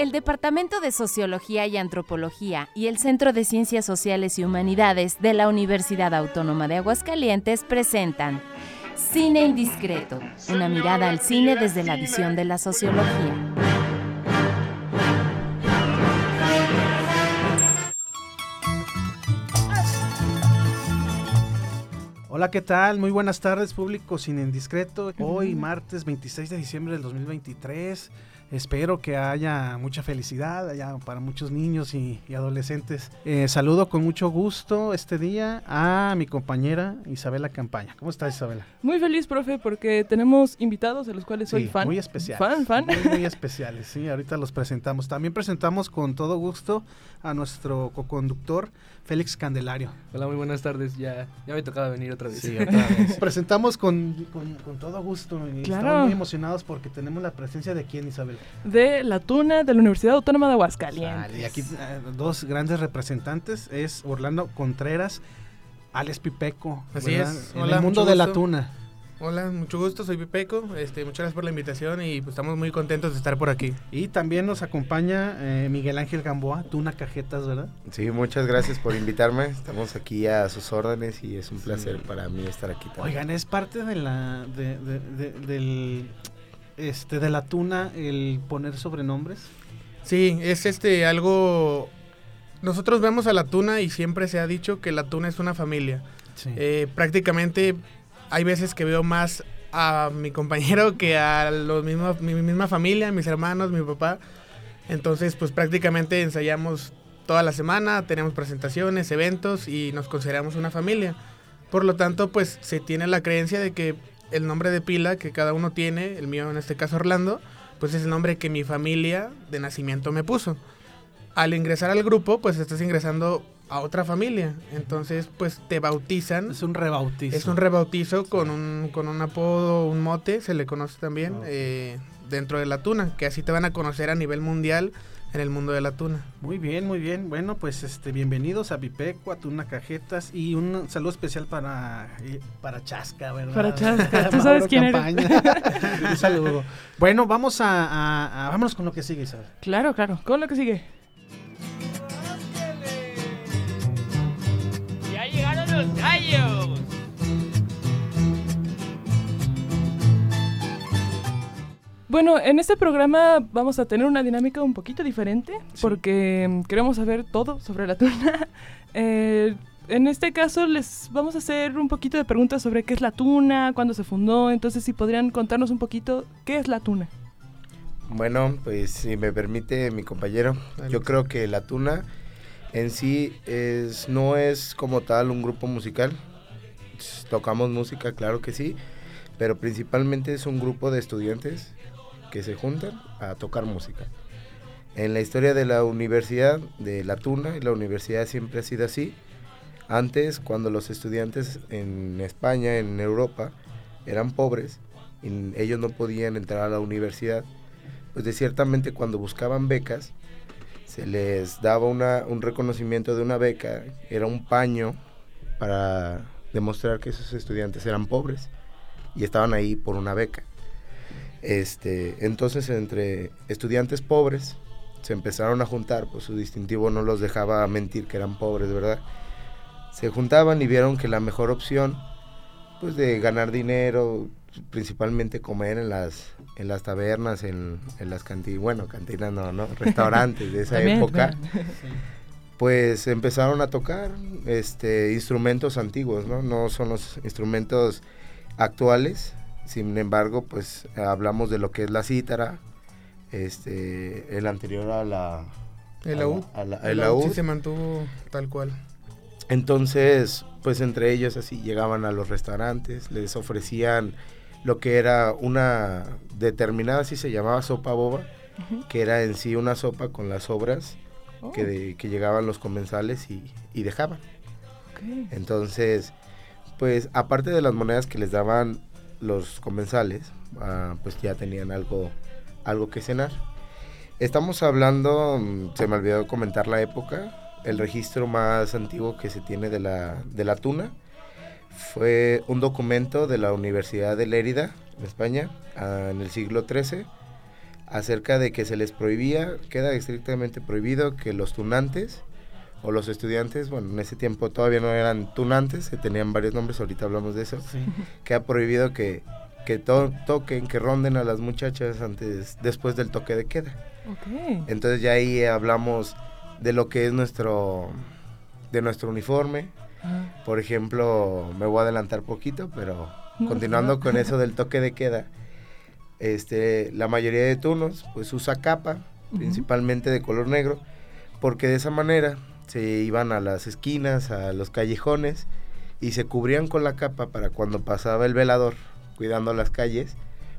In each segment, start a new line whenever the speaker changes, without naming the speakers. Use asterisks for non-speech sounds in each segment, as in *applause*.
el Departamento de Sociología y Antropología y el Centro de Ciencias Sociales y Humanidades de la Universidad Autónoma de Aguascalientes presentan Cine Indiscreto, una mirada al cine desde la visión de la sociología.
Hola, ¿qué tal? Muy buenas tardes, público Cine Indiscreto. Hoy, martes 26 de diciembre del 2023. Espero que haya mucha felicidad allá para muchos niños y, adolescentes. Eh, saludo con mucho gusto este día a mi compañera Isabela Campaña. ¿Cómo estás, Isabela?
Muy feliz, profe, porque tenemos invitados de los cuales soy fan.
Muy especiales.
Fan, fan.
Muy, especiales, sí, ahorita los presentamos. También presentamos con todo gusto a nuestro co-conductor, Félix Candelario.
Hola, muy buenas tardes. Ya, ya me tocaba venir otra vez.
Sí, otra vez. *laughs* Presentamos con, con, todo gusto y estamos muy emocionados porque tenemos la presencia de quién, Isabel.
De la Tuna de la Universidad Autónoma de Aguascalientes.
y aquí eh, dos grandes representantes es Orlando Contreras, Alex Pipeco.
Así es.
En el mundo de la tuna.
Hola, mucho gusto, soy Pipeco. Este, muchas gracias por la invitación y pues, estamos muy contentos de estar por aquí.
Y también nos acompaña eh, Miguel Ángel Gamboa, Tuna Cajetas, ¿verdad?
Sí, muchas gracias por invitarme. Estamos aquí a sus órdenes y es un placer para mí estar aquí también.
Oigan, es parte de la de, del este de la Tuna el poner sobrenombres.
Sí, es este algo nosotros vemos a la tuna y siempre se ha dicho que la tuna es una familia. Eh, prácticamente hay veces que veo más a mi compañero que a los mismos, mi misma familia, mis hermanos, mi papá. Entonces, pues prácticamente ensayamos toda la semana, tenemos presentaciones, eventos y nos consideramos una familia. Por lo tanto, pues se tiene la creencia de que el nombre de pila que cada uno tiene, el mío en este caso Orlando, pues es el nombre que mi familia de nacimiento me puso. Al ingresar al grupo, pues estás ingresando a otra familia. Entonces, pues te bautizan.
Es un rebautizo.
Es un rebautizo con un, con un apodo, un mote, se le conoce también, eh, dentro de la tuna, que así te van a conocer a nivel mundial en el mundo de la tuna.
Muy bien, muy bien. Bueno, pues este bienvenidos a Vipeco, a Tuna Cajetas y un saludo especial para eh, para Chasca, ¿verdad?
Para Chasca. *laughs* ¿Tú sabes quién *laughs*
un saludo. Bueno, vamos a, a, vámonos con lo que sigue, Isabel.
Claro, claro. Con lo que sigue. Bueno, en este programa vamos a tener una dinámica un poquito diferente porque mm, queremos saber todo sobre la tuna. *laughs* Eh, en este caso les vamos a hacer un poquito de preguntas sobre qué es la tuna, cuándo se fundó, entonces si podrían contarnos un poquito qué es la tuna.
Bueno, pues si me permite mi compañero, yo creo que la tuna en sí es, no es como tal un grupo musical. Tocamos música, claro que sí, pero principalmente es un grupo de estudiantes que se juntan a tocar música. En la historia de la universidad, de La Tuna, la universidad siempre ha sido así. Antes, cuando los estudiantes en España, en Europa, eran pobres ellos no podían entrar a la universidad, pues de ciertamente cuando buscaban becas, se les daba una, un reconocimiento de una beca, era un paño para demostrar que esos estudiantes eran pobres y estaban ahí por una beca. Este, entonces entre estudiantes pobres se empezaron a juntar, pues su distintivo no los dejaba mentir que eran pobres, ¿verdad? Se juntaban y vieron que la mejor opción pues de ganar dinero, principalmente comer en las en las tabernas, en, las cantinas, bueno, cantinas no, ¿no? Restaurantes de esa *laughs* época. Pues empezaron a tocar este instrumentos antiguos, ¿no? No son los instrumentos actuales. Sin embargo, pues hablamos de lo que es la cítara, este el anterior a la
el laúd,
el
se mantuvo tal cual.
Entonces, pues entre ellos así llegaban a los restaurantes, les ofrecían lo que era una determinada, así se llamaba sopa boba, que era en sí una sopa con las sobras que, oh. llegaban los comensales y, dejaban. Entonces, pues aparte de las monedas que les daban los comensales, ah, pues ya tenían algo, algo que cenar. Estamos hablando, mm, se me olvidó comentar la época, el registro más antiguo que se tiene de la, de la tuna fue un documento de la Universidad de Lérida, en España, en el siglo XIII, acerca de que se les prohibía, queda estrictamente prohibido que los tunantes o los estudiantes, bueno, en ese tiempo todavía no eran tunantes, se tenían varios nombres, ahorita hablamos de eso, queda prohibido que, que toquen, que ronden a las muchachas antes, después del toque de queda. Entonces ya ahí hablamos de lo que es nuestro, de nuestro uniforme. Ah. Por ejemplo, me voy a adelantar poquito, pero continuando con eso del toque de queda, este, la mayoría de tunos pues usa capa, principalmente de color negro, porque de esa manera se iban a las esquinas, a los callejones y se cubrían con la capa para cuando pasaba el velador cuidando las calles,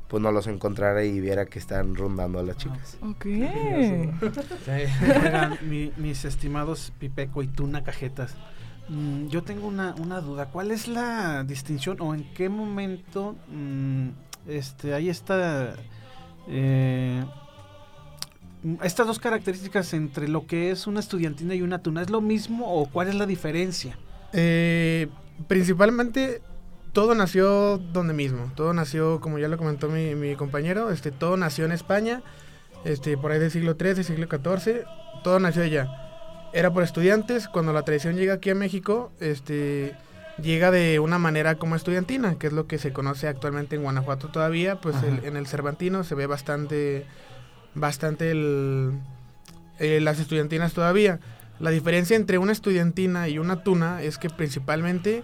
pues no los encontrara y viera que están rondando a las chicas.
Ok. *laughs*
mis estimados Pipeco y Tuna Cajetas, mm, yo tengo una, una, duda. ¿Cuál es la distinción o en qué momento mm, este, ahí está. Eh, estas dos características entre lo que es una estudiantina y una tuna, ¿es lo mismo o cuál es la diferencia?
Eh, principalmente todo nació donde mismo, todo nació, como ya lo comentó mi, compañero, este, todo nació en España, este, por ahí del siglo XIII, siglo XIV, todo nació allá. Era por estudiantes, cuando la tradición llega aquí a México, este, llega de una manera como estudiantina, que es lo que se conoce actualmente en Guanajuato todavía, pues en el Cervantino se ve bastante, bastante el, eh, las estudiantinas todavía. La diferencia entre una estudiantina y una tuna es que principalmente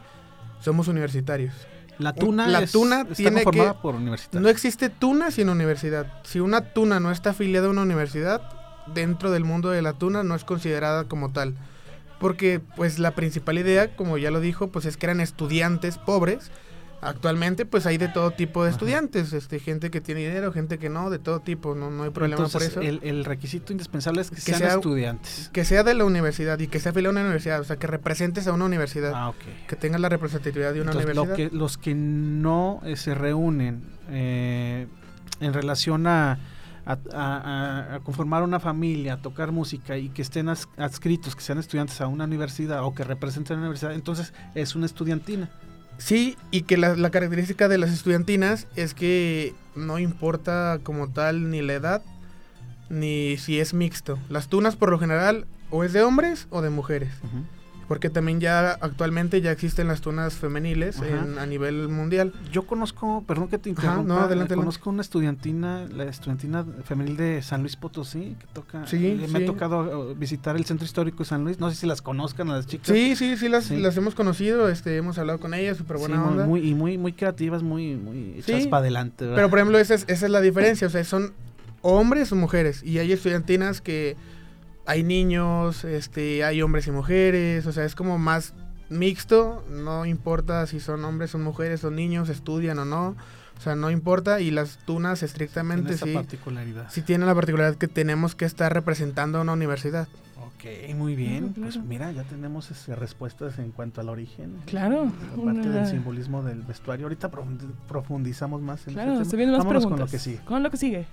somos universitarios.
La tuna,
la tuna tiene
que, por universidad.
No existe tuna sin universidad. Si una tuna no está afiliada a una universidad, dentro del mundo de la tuna no es considerada como tal porque pues la principal idea, como ya lo dijo, pues es que eran estudiantes pobres. Actualmente pues hay de todo tipo de estudiantes, este gente que tiene dinero, gente que no, de todo tipo, no, no hay problema por eso.
El, el, requisito indispensable es que, sean estudiantes.
Que sea de la universidad y que sea afiliado a una universidad, o sea, que representes a una universidad. Ah, Que tengas la representatividad de una universidad.
que, los que no eh, se reúnen eh, en relación a a, conformar una familia, a tocar música y que estén adscritos, que sean estudiantes a una universidad o que representen a una universidad, entonces es una estudiantina.
Sí, y que la, característica de las estudiantinas es que no importa como tal ni la edad, ni si es mixto. Las tunas por lo general o es de hombres o de mujeres. Porque también ya actualmente ya existen las tunas femeniles a nivel mundial.
Yo conozco, perdón que te interrumpa, no, adelante, conozco una estudiantina, la estudiantina femenil de San Luis Potosí, que toca, sí, me ha tocado uh, visitar el centro histórico de San Luis, no sé si las conozcan a las chicas.
Sí, sí, sí, las, las hemos conocido, este, hemos hablado con ellas, súper buena onda.
Muy, y muy, muy creativas, muy, muy hechas para adelante.
Pero por ejemplo, esa es, esa es la diferencia, o sea, son hombres o mujeres, y hay estudiantinas que hay niños, este, hay hombres y mujeres, o sea, es como más mixto, no importa si son hombres o mujeres o niños, estudian o no, o sea, no importa y las tunas estrictamente sí,
particularidad.
sí tienen la particularidad que tenemos que estar representando a una universidad.
Ok, muy bien. Pues mira, ya tenemos respuestas en cuanto al origen.
Claro.
Aparte del simbolismo del vestuario. Ahorita profundizamos más
en claro, este tema. Más
con lo que sigue.
Con lo que sigue.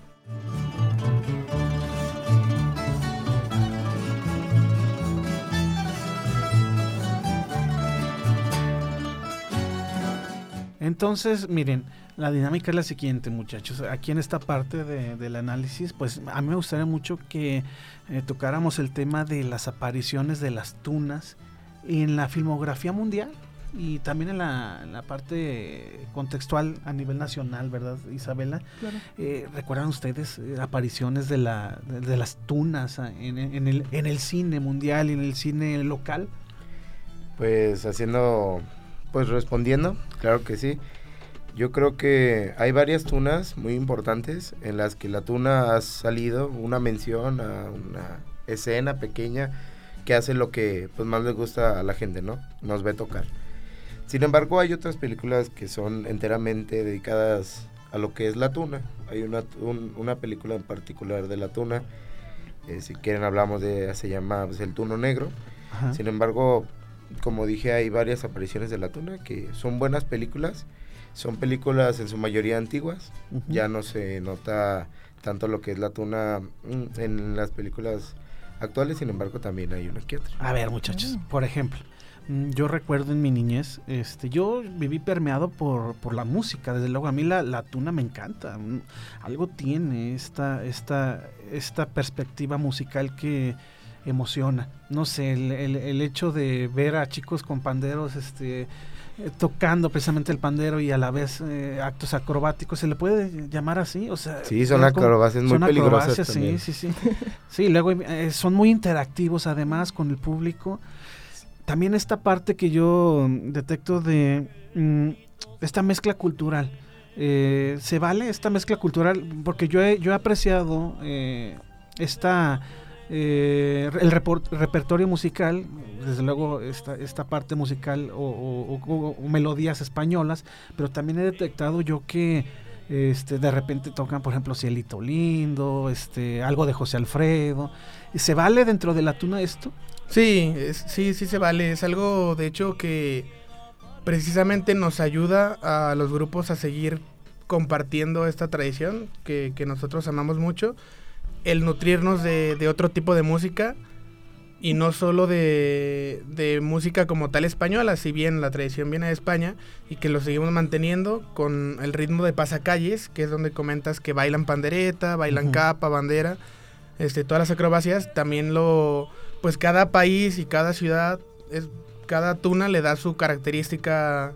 Entonces, miren, la dinámica es la siguiente, muchachos. Aquí en esta parte del análisis, pues a mí me gustaría mucho que eh, tocáramos el tema de las apariciones de las tunas en la filmografía mundial y también en la, parte contextual a nivel nacional, ¿verdad, Isabela? Eh, ¿Recuerdan ustedes eh, apariciones de, la, de, las tunas en, en, el, en el cine mundial y en el cine local?
Pues haciendo pues respondiendo, claro que sí. Yo creo que hay varias tunas muy importantes en las que la tuna ha salido una mención a una escena pequeña que hace lo que pues más le gusta a la gente, ¿no? Nos ve tocar. Sin embargo, hay otras películas que son enteramente dedicadas a lo que es la tuna. Hay una, una película en particular de la tuna. Eh, si quieren hablamos de, se llama pues, El Tuno Negro. Sin embargo, como dije, hay varias apariciones de la tuna que son buenas películas. Son películas en su mayoría antiguas. Ya no se nota tanto lo que es la tuna mm, en las películas actuales, sin embargo, también hay una que otra.
A ver, muchachos, por ejemplo, Mm, yo recuerdo en mi niñez, este, yo viví permeado por, por la música, desde luego a mí la, la tuna me encanta, mm, algo tiene esta, esta, esta perspectiva musical que emociona, no sé, el, el, hecho de ver a chicos con panderos, este, eh, tocando precisamente el pandero y a la vez eh, actos acrobáticos, ¿se le puede llamar así? O sea,
sí, son acrobacias muy peligrosas
Sí, sí, sí. sí, luego eh, son muy interactivos además con el público también esta parte que yo detecto de mm, esta mezcla cultural. Eh, ¿Se vale esta mezcla cultural? Porque yo he, yo he apreciado esta, eh, el repertorio musical, desde luego esta, esta parte musical o, melodías españolas, pero también he detectado yo que este, de repente tocan, por ejemplo, Cielito Lindo, este, algo de José Alfredo. ¿Se vale dentro de la tuna esto?
Sí, sí, sí se vale. Es algo, de hecho, que precisamente nos ayuda a los grupos a seguir compartiendo esta tradición que, nosotros amamos mucho. El nutrirnos de, otro tipo de música y no solo de, de, música como tal española, si bien la tradición viene de España y que lo seguimos manteniendo con el ritmo de pasacalles, que es donde comentas que bailan pandereta, bailan capa, bandera, este, todas las acrobacias, también lo pues cada país y cada ciudad, es, cada tuna le da su característica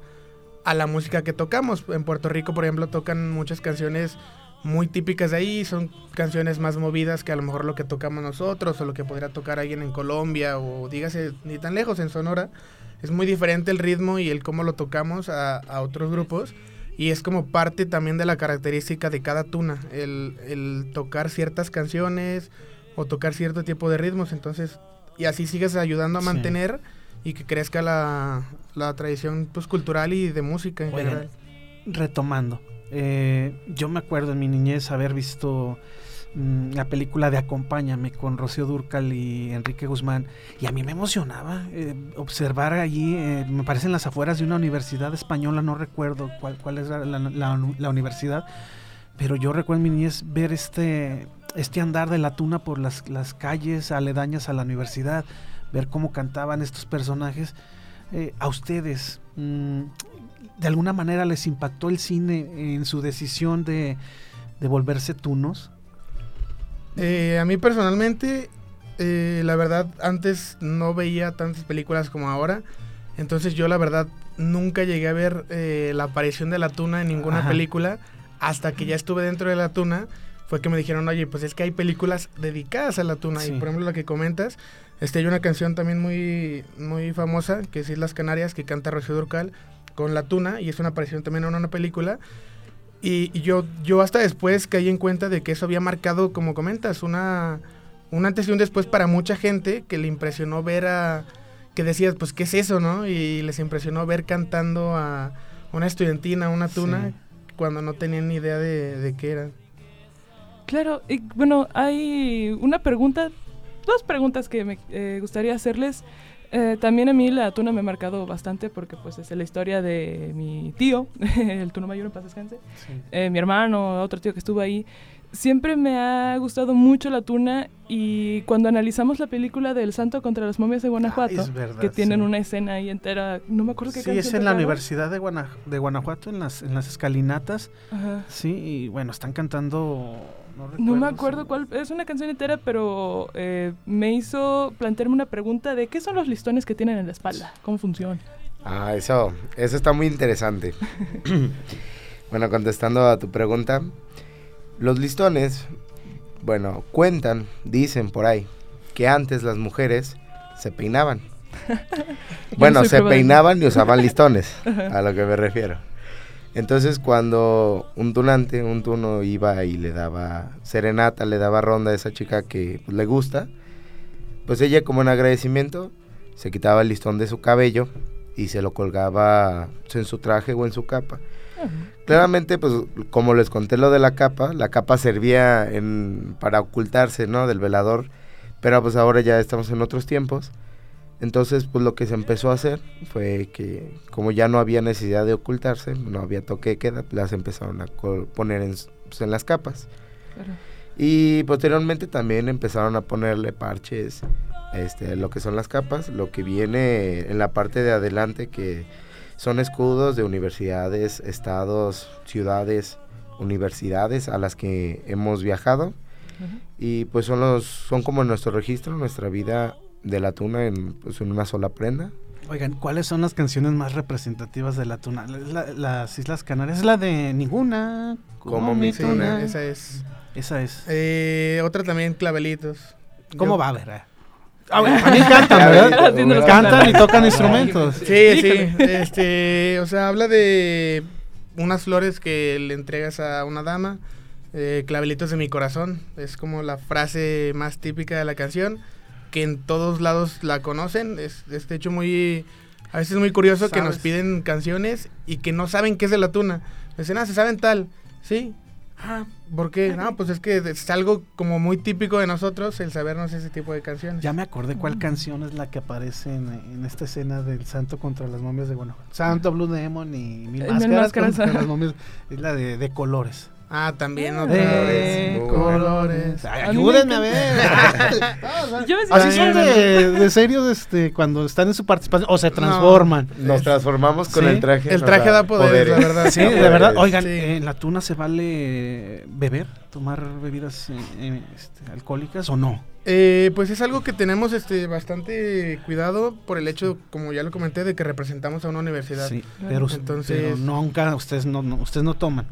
a la música que tocamos. En Puerto Rico, por ejemplo, tocan muchas canciones muy típicas de ahí, son canciones más movidas que a lo mejor lo que tocamos nosotros o lo que podría tocar alguien en Colombia o dígase ni tan lejos en Sonora. Es muy diferente el ritmo y el cómo lo tocamos a, a otros grupos y es como parte también de la característica de cada tuna, el, el tocar ciertas canciones o tocar cierto tipo de ritmos. Entonces y así sigues ayudando a mantener y que crezca la, tradición pues, cultural y de música en general.
Retomando, eh, yo me acuerdo en mi niñez haber visto mm, la película de Acompáñame con Rocío Durcal y Enrique Guzmán y a mí me emocionaba eh, observar allí, eh, me parece en las afueras de una universidad española, no recuerdo cuál, cuál es la, universidad, pero yo recuerdo en mi niñez ver este este andar de la tuna por las, las calles aledañas a la universidad, ver cómo cantaban estos personajes. A ustedes, mm, ¿de alguna manera les impactó el cine en su decisión de, de volverse tunos?
Eh, a mí personalmente, eh, la verdad, antes no veía tantas películas como ahora. Entonces yo la verdad nunca llegué a ver la aparición de la tuna en ninguna película hasta que ya estuve dentro de la tuna fue que me dijeron, oye, pues es que hay películas dedicadas a la tuna. Y por ejemplo, la que comentas, este, hay una canción también muy, muy famosa, que es Islas Canarias, que canta Rocío Durcal con la tuna, y es una aparición también en una película. Y, yo, yo hasta después caí en cuenta de que eso había marcado, como comentas, una, un antes y un después para mucha gente que le impresionó ver a... que decías, pues, ¿qué es eso, no? Y les impresionó ver cantando a una estudiantina, una tuna, cuando no tenían ni idea de, de qué era.
Claro, y bueno, hay una pregunta, dos preguntas que me eh, gustaría hacerles. Eh, también a mí la tuna me ha marcado bastante porque pues es la historia de mi tío, *laughs* el tuno mayor en paz descanse, eh, mi hermano, otro tío que estuvo ahí. Siempre me ha gustado mucho la tuna y cuando analizamos la película del Santo contra las momias de Guanajuato, que tienen una escena ahí entera, no me acuerdo qué
Sí, es en la Universidad de, de Guanajuato, en las, en las escalinatas. Sí, y bueno, están cantando
no, me acuerdo cuál. Es una canción entera, pero eh, me hizo plantearme una pregunta de qué son los listones que tienen en la espalda. ¿Cómo funcionan?
Ah, eso, eso está muy interesante. *laughs* bueno, contestando a tu pregunta, los listones, bueno, cuentan, dicen por ahí, que antes las mujeres se peinaban. *laughs* bueno, se peinaban y usaban *laughs* listones, a lo que me refiero. Entonces cuando un tunante, un tuno iba y le daba serenata, le daba ronda a esa chica que pues, le gusta, pues ella como en agradecimiento se quitaba el listón de su cabello y se lo colgaba pues, en su traje o en su capa. Claramente, pues como les conté lo de la capa, la capa servía en, para ocultarse, ¿no? Del velador, pero pues ahora ya estamos en otros tiempos entonces, pues lo que se empezó a hacer fue que como ya no había necesidad de ocultarse, no había toque de queda, las empezaron a poner en, pues, en las capas. Y posteriormente también empezaron a ponerle parches, este, lo que son las capas, lo que viene en la parte de adelante que son escudos de universidades, estados, ciudades, universidades a las que hemos viajado. Y pues son los son como nuestro registro, nuestra vida de la tuna en, pues, en una sola prenda.
Oigan, ¿cuáles son las canciones más representativas de la tuna? las Islas Canarias es la de ninguna.
Como, mi tuna. Esa es.
Esa es.
Eh, otra también, Clavelitos.
¿Cómo va a *laughs* ver? Ah, también cantan, ¿verdad? cantan y tocan instrumentos.
Sí, sí. Este, o sea, habla de unas flores que le entregas a una dama. Eh, clavelitos de mi corazón. Es como la frase más típica de la canción que en todos lados la conocen. Es, de hecho muy, a veces es muy curioso que nos piden canciones y que no saben qué es de la tuna. Dicen, ah, se saben tal. Sí. Ah, ¿por qué? No, pues es que es algo como muy típico de nosotros el sabernos ese tipo de canciones.
Ya me acordé cuál mm. canción es la que aparece en, esta escena del Santo contra las momias de Guanajuato. Santo Blue Demon y Mil Máscaras, contra las momias. Es la de, de colores.
Ah, también otra vez.
colores. ayúdenme a ver. *laughs* Así son de, de serios este, cuando están en su participación o se transforman.
Nos transformamos con el traje.
El traje da poder, la verdad.
Sí, de verdad. Oigan, ¿en la tuna se vale beber, tomar bebidas eh, este, alcohólicas o no?
Eh, pues es algo que tenemos este bastante cuidado por el hecho, como ya lo comenté, de que representamos a una universidad. Sí,
pero, Entonces, nunca ustedes no, ustedes no toman.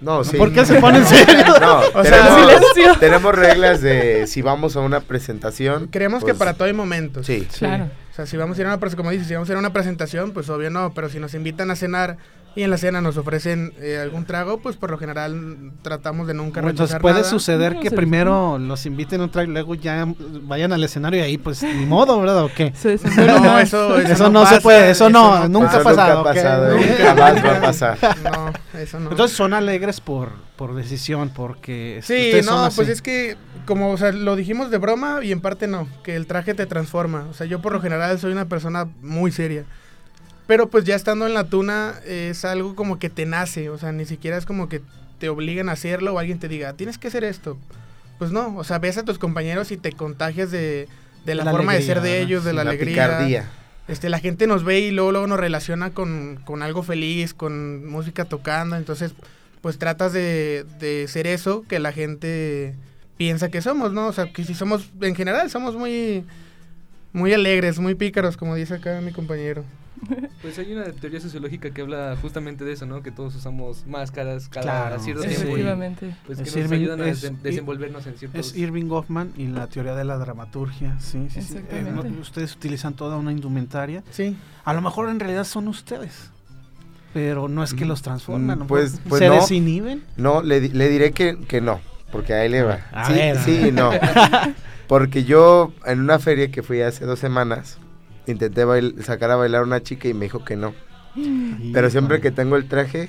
No, sí.
¿Por qué se pone en *laughs* serio?
No, o tenemos, tenemos, reglas de si vamos a una presentación.
Creemos que pues, para todo hay momentos.
Sí.
Claro.
O sea, si vamos a ir a una, como dices, si vamos a ir a una presentación, pues obvio no, pero si nos invitan a cenar y en la cena nos ofrecen eh, algún trago, pues por lo general tratamos de nunca bueno, Entonces
puede suceder que primero los inviten a un trago y luego ya vayan al escenario y ahí pues ni modo, ¿verdad? ¿O qué? *laughs*
no, eso,
eso, no, se puede, eso, no, nunca ha pasado.
Nunca ha pasado, nunca más va a pasar.
No, eso no.
Entonces son alegres por, por decisión, porque...
Sí, no, pues es que como, o sea, lo dijimos de broma y en parte no, que el traje te transforma. O sea, yo por lo general soy una persona muy seria. Pero pues ya estando en la tuna es algo como que te nace, o sea, ni siquiera es como que te obligan a hacerlo o alguien te diga, tienes que hacer esto. Pues no, o sea, ves a tus compañeros y te contagias de, la, forma de ser de ellos, de la, alegría. Este, la gente nos ve y luego, luego nos relaciona con, algo feliz, con música tocando, entonces pues tratas de, de ser eso que la gente piensa que somos, ¿no? O sea, que si somos, en general, somos muy, muy alegres, muy pícaros, como dice acá mi compañero. *laughs*
Pues hay una teoría sociológica que habla justamente de eso, ¿no? Que todos usamos máscaras cada cierto tiempo. pues que nos ayudan a desenvolvernos en ciertos...
Es Irving Goffman y la teoría de la dramaturgia, sí, sí, sí. Eh, ustedes utilizan toda una indumentaria.
Sí.
A lo mejor en realidad son ustedes. Pero no es que mm, los transforman, ¿no?
Pues, pues
¿Se
no,
desinhiben?
No, le, le diré que, que no, porque ahí le va. sí, sí, no. *laughs* Porque yo en una feria que fui hace dos semanas, intenté sacar a bailar a una chica y me dijo que no. Pero siempre que tengo el traje,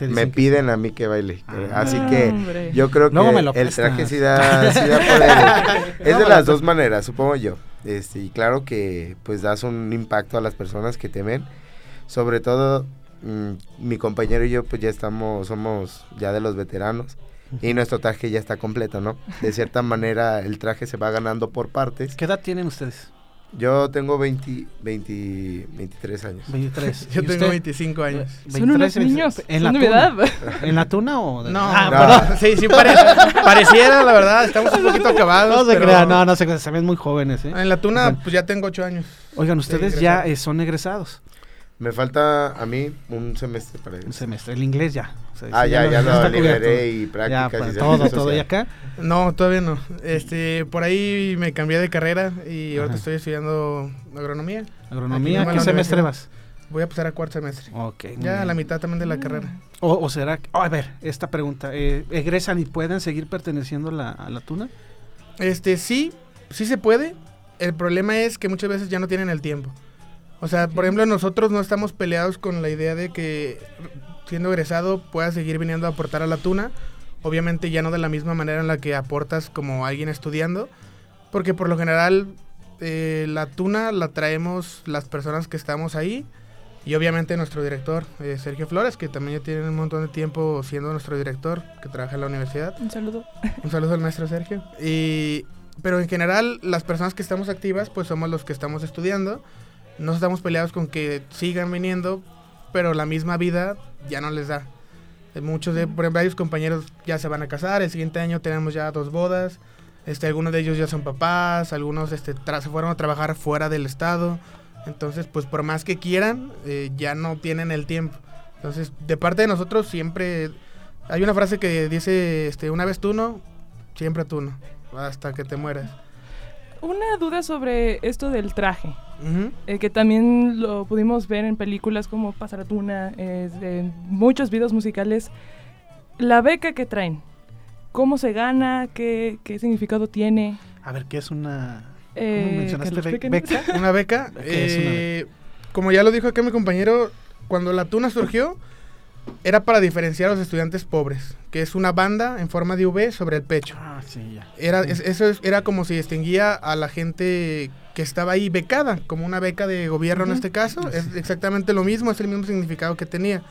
me piden a mí que baile. Ah. Así que yo creo que el traje sí da, sí poder. *laughs* es de las dos maneras, supongo yo. Este, y claro que pues das un impacto a las personas que te ven. Sobre todo mm, mi compañero y yo pues ya estamos, somos ya de los veteranos. Y nuestro traje ya está completo, ¿no? De cierta manera el traje se va ganando por partes.
¿Qué edad tienen ustedes?
Yo tengo 20, 20, 23 años.
23. *laughs*
Yo tengo 25 años.
Son unos niños.
¿En la, tuna? *laughs* ¿En la tuna o...?
No, ah, sí, sí pareciera, la verdad. Estamos un poquito acabados.
No se crean, no, no se, se ven muy jóvenes, ¿eh?
En la tuna, pues ya tengo 8 años.
Oigan, ustedes ya eh, son egresados.
Me falta a mí un semestre para
eso. Un semestre, el inglés ya.
ah, ya, ya, lo liberé y prácticas. Ya,
pues, todo, todo. ¿Y acá?
No, todavía no. Este, por ahí me cambié de carrera y ahora estoy estudiando agronomía.
¿Agronomía? ¿Qué semestre vas?
Voy a pasar a cuarto semestre.
Ok.
Ya a la mitad también de la carrera.
O, será que, a ver, esta pregunta. Eh, ¿Egresan y pueden seguir perteneciendo a la, a la tuna?
Este, sí, sí se puede. El problema es que muchas veces ya no tienen el tiempo. O sea, por ejemplo, nosotros no estamos peleados con la idea de que siendo egresado puedas seguir viniendo a aportar a la tuna. Obviamente ya no de la misma manera en la que aportas como alguien estudiando. Porque por lo general eh, la tuna la traemos las personas que estamos ahí. Y obviamente nuestro director, eh, Sergio Flores, que también ya tiene un montón de tiempo siendo nuestro director, que trabaja en la universidad.
Un saludo.
Un saludo al maestro Sergio. Y, pero en general, las personas que estamos activas, pues somos los que estamos estudiando. No estamos peleados con que sigan viniendo, pero la misma vida ya no les da. Muchos de, por ejemplo, varios compañeros ya se van a casar, el siguiente año tenemos ya dos bodas, este, algunos de ellos ya son papás, algunos este, se fueron a trabajar fuera del estado, entonces pues por más que quieran, eh, ya no tienen el tiempo. Entonces, de parte de nosotros siempre hay una frase que dice, este, una vez tú no, siempre tú no, hasta que te mueras.
Una duda sobre esto del traje. Eh, que también lo pudimos ver en películas como Pasaratuna, eh, en muchos videos musicales. La beca que traen, ¿cómo se gana? ¿Qué, qué significado tiene?
A ver, ¿qué es una...
Eh, mencionaste beca? *laughs* Una beca. Eh, como ya lo dijo acá mi compañero, cuando la tuna surgió, era para diferenciar a los estudiantes pobres, que es una banda en forma de V sobre el pecho.
Ah, sí, ya.
Era, eso era como si distinguía a la gente que estaba ahí becada, como una beca de gobierno en este caso. Es exactamente lo mismo, es el mismo significado que tenía.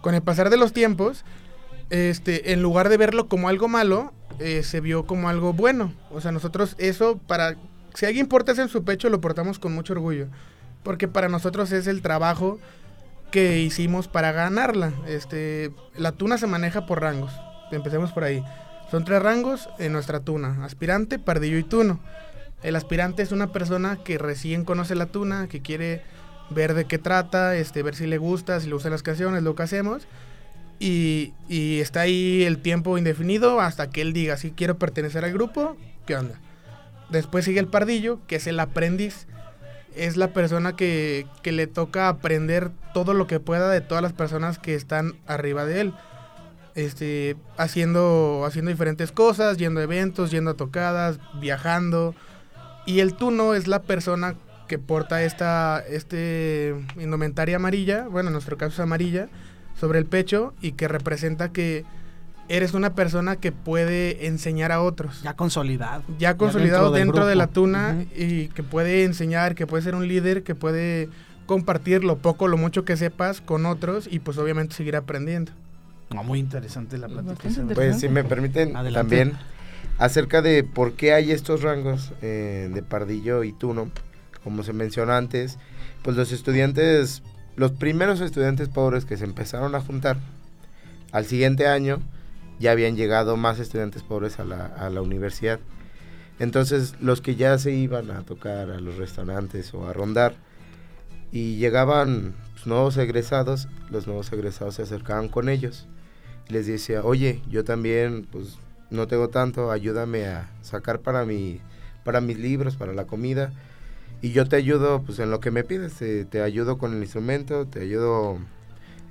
Con el pasar de los tiempos, este, en lugar de verlo como algo malo, eh, se vio como algo bueno. O sea, nosotros eso, para... Si alguien porta eso en su pecho, lo portamos con mucho orgullo. Porque para nosotros es el trabajo hicimos para ganarla. Este, la tuna se maneja por rangos. Empecemos por ahí. Son tres rangos en nuestra tuna: aspirante, pardillo y tuno. El aspirante es una persona que recién conoce la tuna, que quiere ver de qué trata, este, ver si le gusta, si le gustan las canciones, lo que hacemos. Y, y, está ahí el tiempo indefinido hasta que él diga si quiero pertenecer al grupo, ¿qué onda? Después sigue el pardillo, que es el aprendiz es la persona que, le toca aprender todo lo que pueda de todas las personas que están arriba de él. Este, haciendo, haciendo diferentes cosas, yendo a eventos, yendo a tocadas, viajando. Y el tuno es la persona que porta esta este indumentaria amarilla, bueno, en nuestro caso es amarilla, sobre el pecho y que representa que eres una persona que puede enseñar a otros.
Ya consolidado.
Ya consolidado dentro, de la tuna y que puede enseñar, que puede ser un líder, que puede compartir lo poco, lo mucho que sepas con otros y pues obviamente seguir aprendiendo.
muy interesante la plática.
Pues si me permiten también acerca de por qué hay estos rangos eh, de pardillo y tuno, como se mencionó antes, pues los estudiantes, los primeros estudiantes pobres que se empezaron a juntar al siguiente año, ya habían llegado más estudiantes pobres a la, a la universidad. Entonces los que ya se iban a tocar a los restaurantes o a rondar y llegaban pues, nuevos egresados, los nuevos egresados se acercaban con ellos. Les decía, oye, yo también pues no tengo tanto, ayúdame a sacar para, mi, para mis libros, para la comida. Y yo te ayudo pues en lo que me pides, te, te ayudo con el instrumento, te ayudo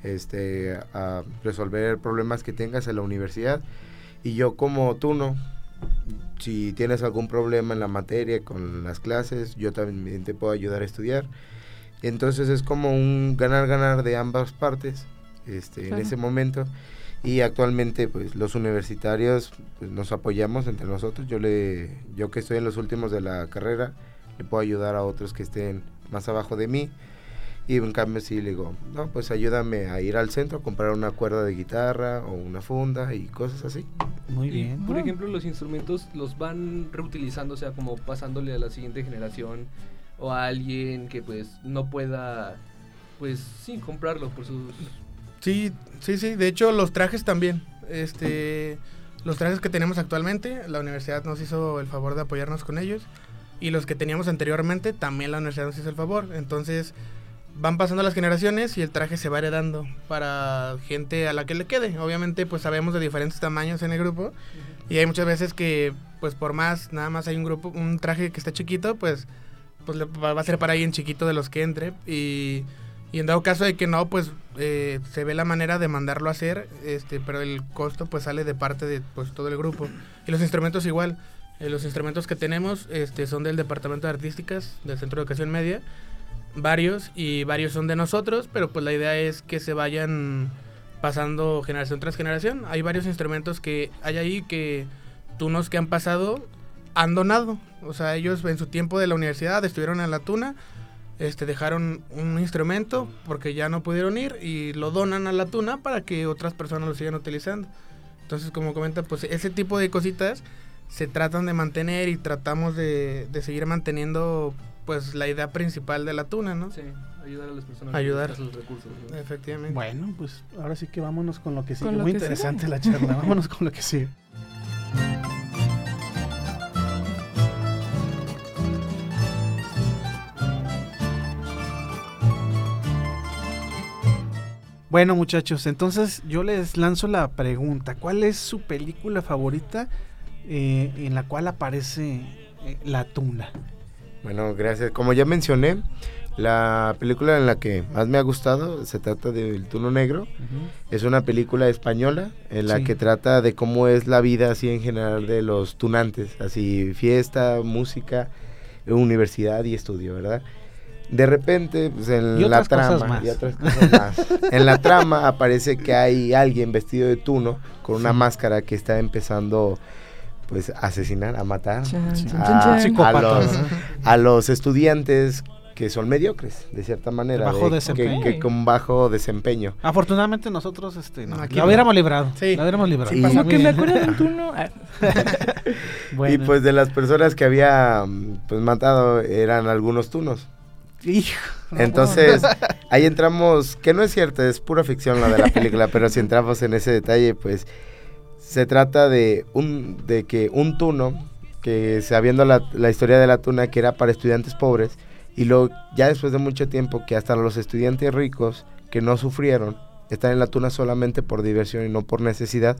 este, a resolver problemas que tengas en la universidad. Y yo como tú no, si tienes algún problema en la materia, con las clases, yo también te puedo ayudar a estudiar. Entonces es como un ganar-ganar de ambas partes este, en ese momento. Y actualmente pues los universitarios pues, nos apoyamos entre nosotros. Yo, le, yo que estoy en los últimos de la carrera, le puedo ayudar a otros que estén más abajo de mí. Y en cambio sí le digo, no, pues ayúdame a ir al centro a comprar una cuerda de guitarra o una funda y cosas así.
Muy bien. por ejemplo, los instrumentos los van reutilizando, o sea, como pasándole a la siguiente generación o a alguien que pues no pueda, pues sí, comprarlo por sus...
Sí, sí, sí. De hecho, los trajes también. Este, los trajes que tenemos actualmente, la universidad nos hizo el favor de apoyarnos con ellos. Y los que teníamos anteriormente, también la universidad nos hizo el favor. Entonces van pasando las generaciones y el traje se va heredando para gente a la que le quede. Obviamente, pues sabemos de diferentes tamaños en el grupo y hay muchas veces que, pues por más, nada más hay un grupo, un traje que está chiquito, pues, pues va a ser para alguien chiquito de los que entre y, y en dado caso de que no, pues eh, se ve la manera de mandarlo a hacer, este, pero el costo pues sale de parte de pues todo el grupo y los instrumentos igual. Eh, los instrumentos que tenemos este, son del Departamento de Artísticas del Centro de Educación Media varios y varios son de nosotros, pero pues la idea es que se vayan pasando generación tras generación. Hay varios instrumentos que hay ahí que tunos que han pasado han donado. O sea, ellos en su tiempo de la universidad estuvieron en la tuna este, dejaron un instrumento porque ya no pudieron ir y lo donan a la tuna para que otras personas lo sigan utilizando. Entonces, como comenta, pues ese tipo de cositas se tratan de mantener y tratamos de, de seguir manteniendo pues la idea principal de la tuna, ¿no?
Sí, ayudar a las personas
ayudar.
a sus recursos. ¿no?
Efectivamente.
Bueno, pues ahora sí que vámonos con lo que sigue.
Lo
Muy
que
interesante
sigue.
la charla. *laughs* vámonos con lo que sigue. Bueno, muchachos, entonces yo les lanzo la pregunta. ¿Cuál es su película favorita eh, en la cual aparece eh, la tuna?
Bueno, gracias. Como ya mencioné, la película en la que más me ha gustado se trata de El Tuno Negro. Es una película española en la
Sí.
que trata de cómo es la vida así en general de los tunantes, así fiesta, música, universidad y estudio, ¿verdad? De repente, pues en la trama y otras cosas más. en la trama aparece que hay alguien vestido de tuno con una
Sí.
máscara que está empezando pues a asesinar, a matar
Chan,
Sí.
chan,
a,
chan, chan.
a los, a los estudiantes que son mediocres, de cierta manera.
Bajo
de-
desempeño.
Que, que con bajo desempeño.
Afortunadamente nosotros este, no,
Aquí
la
no.
hubiéramos librado.
Sí.
La hubiéramos librado.
Sí,
Muy
que me acuerdo de un turno. *laughs* Ah,
Bueno.
Y pues de las personas que había mm, pues matado eran algunos tunos.
Hijo, no,
Entonces, *laughs* ahí entramos, que no es cierto, es pura ficción la de la película, pero si entramos en ese detalle, pues se trata de un de que un tuno, que sabiendo la, la historia de la tuna, que era para estudiantes pobres, y luego ya después de mucho tiempo que hasta los estudiantes ricos que no sufrieron, están en la tuna solamente por diversión y no por necesidad,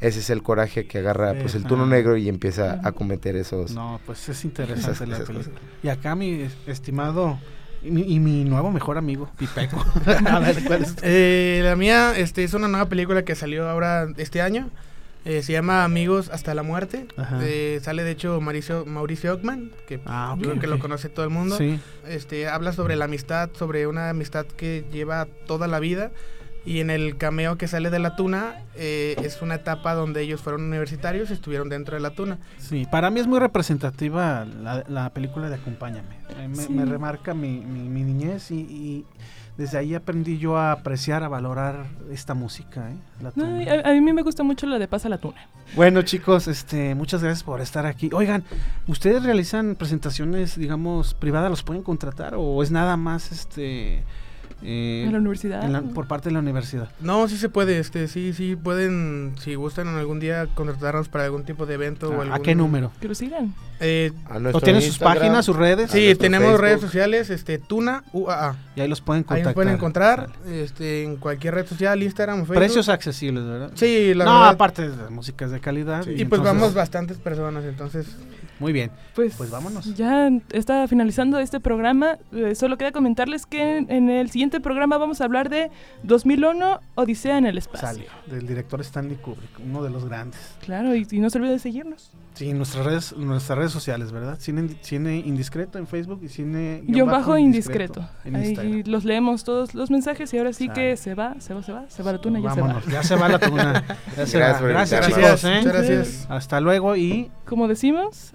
ese es el coraje que agarra pues el tuno
Ajá.
negro y empieza a cometer esos...
No, pues es interesante
Esas-
la
esas
película.
cosas.
Y acá mi es- estimado y mi, y mi nuevo mejor amigo, Pipeco. *laughs* A ver, ¿cuál es?
Eh, la mía este, es una nueva película que salió ahora este año. Eh, se llama Amigos hasta la muerte.
Ajá.
Eh, sale de hecho Mauricio, Mauricio Ockman, que
Ah,
yo creo que lo conoce todo el mundo.
Sí.
Este, habla sobre la amistad, sobre una amistad que lleva toda la vida. Y en el cameo que sale de la tuna, eh, es una etapa donde ellos fueron universitarios y estuvieron dentro de la tuna.
Sí, para mí es muy representativa la, la película de Acompáñame. Eh, Me,
Sí.
me remarca mi, mi- mi niñez y, y desde ahí aprendí yo a apreciar, a valorar esta música. ¿eh? La
no,
tuna.
a, a mí me gusta mucho la de Pasa la Tuna.
Bueno, chicos, este, muchas gracias por estar aquí. Oigan, ¿ustedes realizan presentaciones, digamos, privadas? ¿Los pueden contratar o es nada más, este, eh,
En la universidad.
en la- por parte de la universidad?
No, sí se puede, este, sí, sí pueden, si gustan en algún día contratarnos para algún tipo de evento o
¿A,
algún...
a qué número?
Que lo sigan.
Eh,
¿O tienen sus páginas, sus redes?
sí, tenemos
Facebook.
redes sociales, este, Tuna UAA.
Y ahí los pueden
Ahí
contactar.
nos pueden encontrar, este, en cualquier red social, Instagram Facebook.
Precios accesibles, ¿verdad?
Sí, la
no,
verdad.
aparte de música es de calidad.
Sí.
Y pues
entonces-
vamos bastantes personas, entonces...
Muy bien.
Pues,
Pues vámonos.
Ya está finalizando este programa. Eh, solo queda comentarles que en, en el siguiente programa vamos a hablar de 2001 Odisea en el espacio.
Sale, del director Stanley Kubrick, uno de los grandes.
Claro, y, y no se olvide de seguirnos.
Sí, nuestras redes, nuestras redes sociales, ¿verdad? Cine, Cine Indiscreto en Facebook y Cine
Guión bajo indiscreto.
en
Ahí
Instagram.
los leemos todos los mensajes y ahora sí
Sale.
que se va, se va, se va, se va la tuna, ya
Vámonos,
se va.
ya se va la tuna. *laughs* Ya
Gracias
Gracias, chicos. ¿eh?
Muchas gracias.
Hasta luego y
Como decimos,